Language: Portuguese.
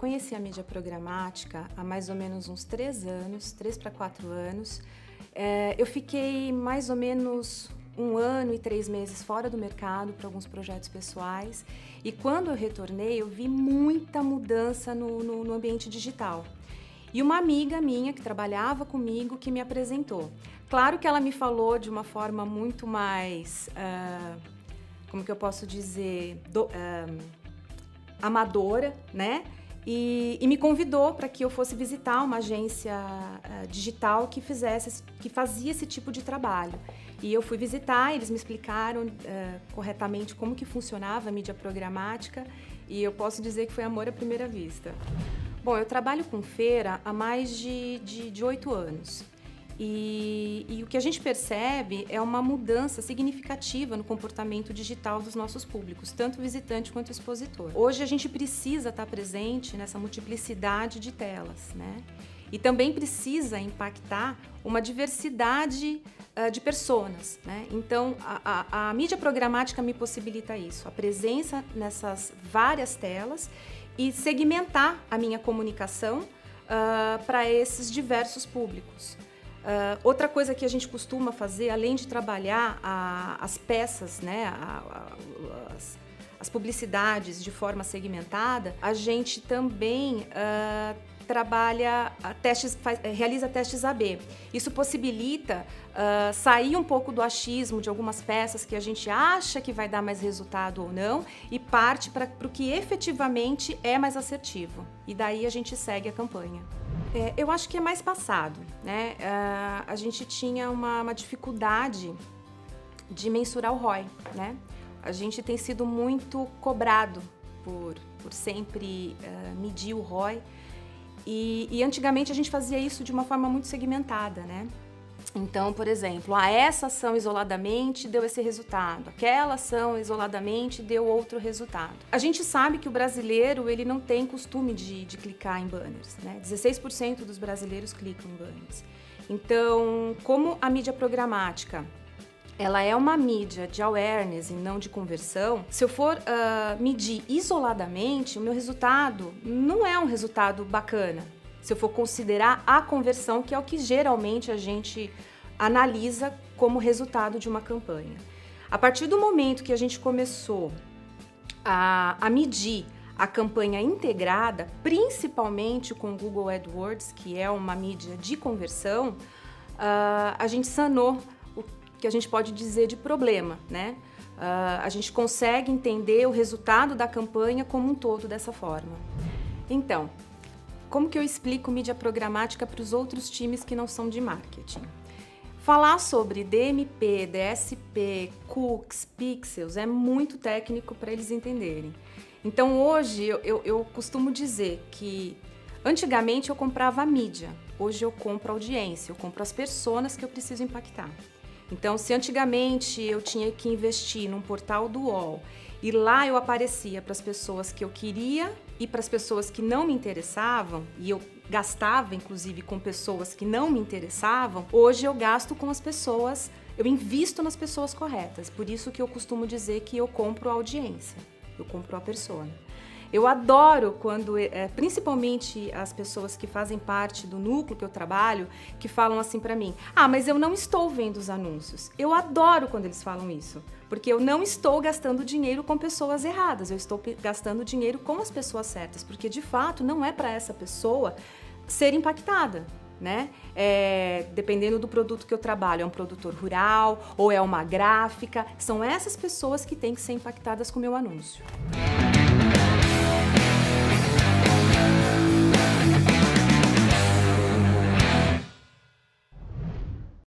conheci a mídia programática há mais ou menos uns três anos, três para quatro anos. É, eu fiquei mais ou menos um ano e três meses fora do mercado para alguns projetos pessoais. E quando eu retornei, eu vi muita mudança no, no, no, ambiente digital. E uma amiga minha que trabalhava comigo que me apresentou. Claro que ela me falou de uma forma muito mais. Uh, como que eu posso dizer? Do, uh, amadora, né? E, e, me convidou para que eu fosse visitar uma agência uh, digital que fizesse, que fazia esse tipo de trabalho. E eu fui visitar, eles me explicaram uh, corretamente como que funcionava a mídia programática e eu posso dizer que foi amor à primeira vista. Bom, eu trabalho com feira há mais de oito anos. E, e, o que a gente percebe é uma mudança significativa no comportamento digital dos nossos públicos, tanto visitante quanto expositor. Hoje a gente precisa estar presente nessa multiplicidade de telas, né? E também precisa impactar uma diversidade uh, de personas, né? Então a, a, a mídia programática me possibilita isso, a presença nessas várias telas e segmentar a minha comunicação uh, para esses diversos públicos. Uh, outra coisa que a gente costuma fazer, além de trabalhar a, as peças, né, a, a, as, as, publicidades de forma segmentada, a gente também uh, trabalha testes, faz, eh, realiza testes AB. Isso possibilita uh, sair um pouco do achismo de algumas peças que a gente acha que vai dar mais resultado ou não e parte para o que efetivamente é mais assertivo. E daí a gente segue a campanha. É, eu acho que é mais passado, né? Uh, a gente tinha uma, uma dificuldade de mensurar o ROI, né? A gente tem sido muito cobrado por, por sempre uh, medir o ROI e, e, antigamente a gente fazia isso de uma forma muito segmentada, né? Então, por exemplo, ah, essa ação isoladamente deu esse resultado, aquela ação isoladamente deu outro resultado. A gente sabe que o brasileiro ele não tem costume de, de clicar em banners, né? 16% dos brasileiros clicam em banners. Então, como a mídia programática ela é uma mídia de awareness e não de conversão, se eu for uh, medir isoladamente, o meu resultado não é um resultado bacana. Se eu for considerar a conversão, que é o que geralmente a gente analisa como resultado de uma campanha. A partir do momento que a gente começou a, a medir a campanha integrada, principalmente com o Google AdWords, que é uma mídia de conversão, uh, a gente sanou que a gente pode dizer de problema, né? Uh, a gente consegue entender o resultado da campanha como um todo dessa forma. Então, como que eu explico mídia programática para os outros times que não são de marketing? Falar sobre DMP, DSP, cookies, pixels é muito técnico para eles entenderem. Então hoje eu, eu, eu, costumo dizer que antigamente eu comprava a mídia, hoje eu compro audiência, eu compro as pessoas que eu preciso impactar. Então, se antigamente eu tinha que investir num portal do UOL e lá eu aparecia para as pessoas que eu queria e para as pessoas que não me interessavam, e eu gastava inclusive com pessoas que não me interessavam, hoje eu gasto com as pessoas, eu invisto nas pessoas corretas. Por isso que eu costumo dizer que eu compro a audiência, eu compro a pessoa. Eu adoro quando, é, principalmente as pessoas que fazem parte do núcleo que eu trabalho, que falam assim para mim: "Ah, mas eu não estou vendo os anúncios". Eu adoro quando eles falam isso, porque eu não estou gastando dinheiro com pessoas erradas, eu estou gastando dinheiro com as pessoas certas, porque de fato não é para essa pessoa ser impactada. Né? É, dependendo do produto que eu trabalho, é um produtor rural ou é uma gráfica, são essas pessoas que têm que ser impactadas com o meu anúncio.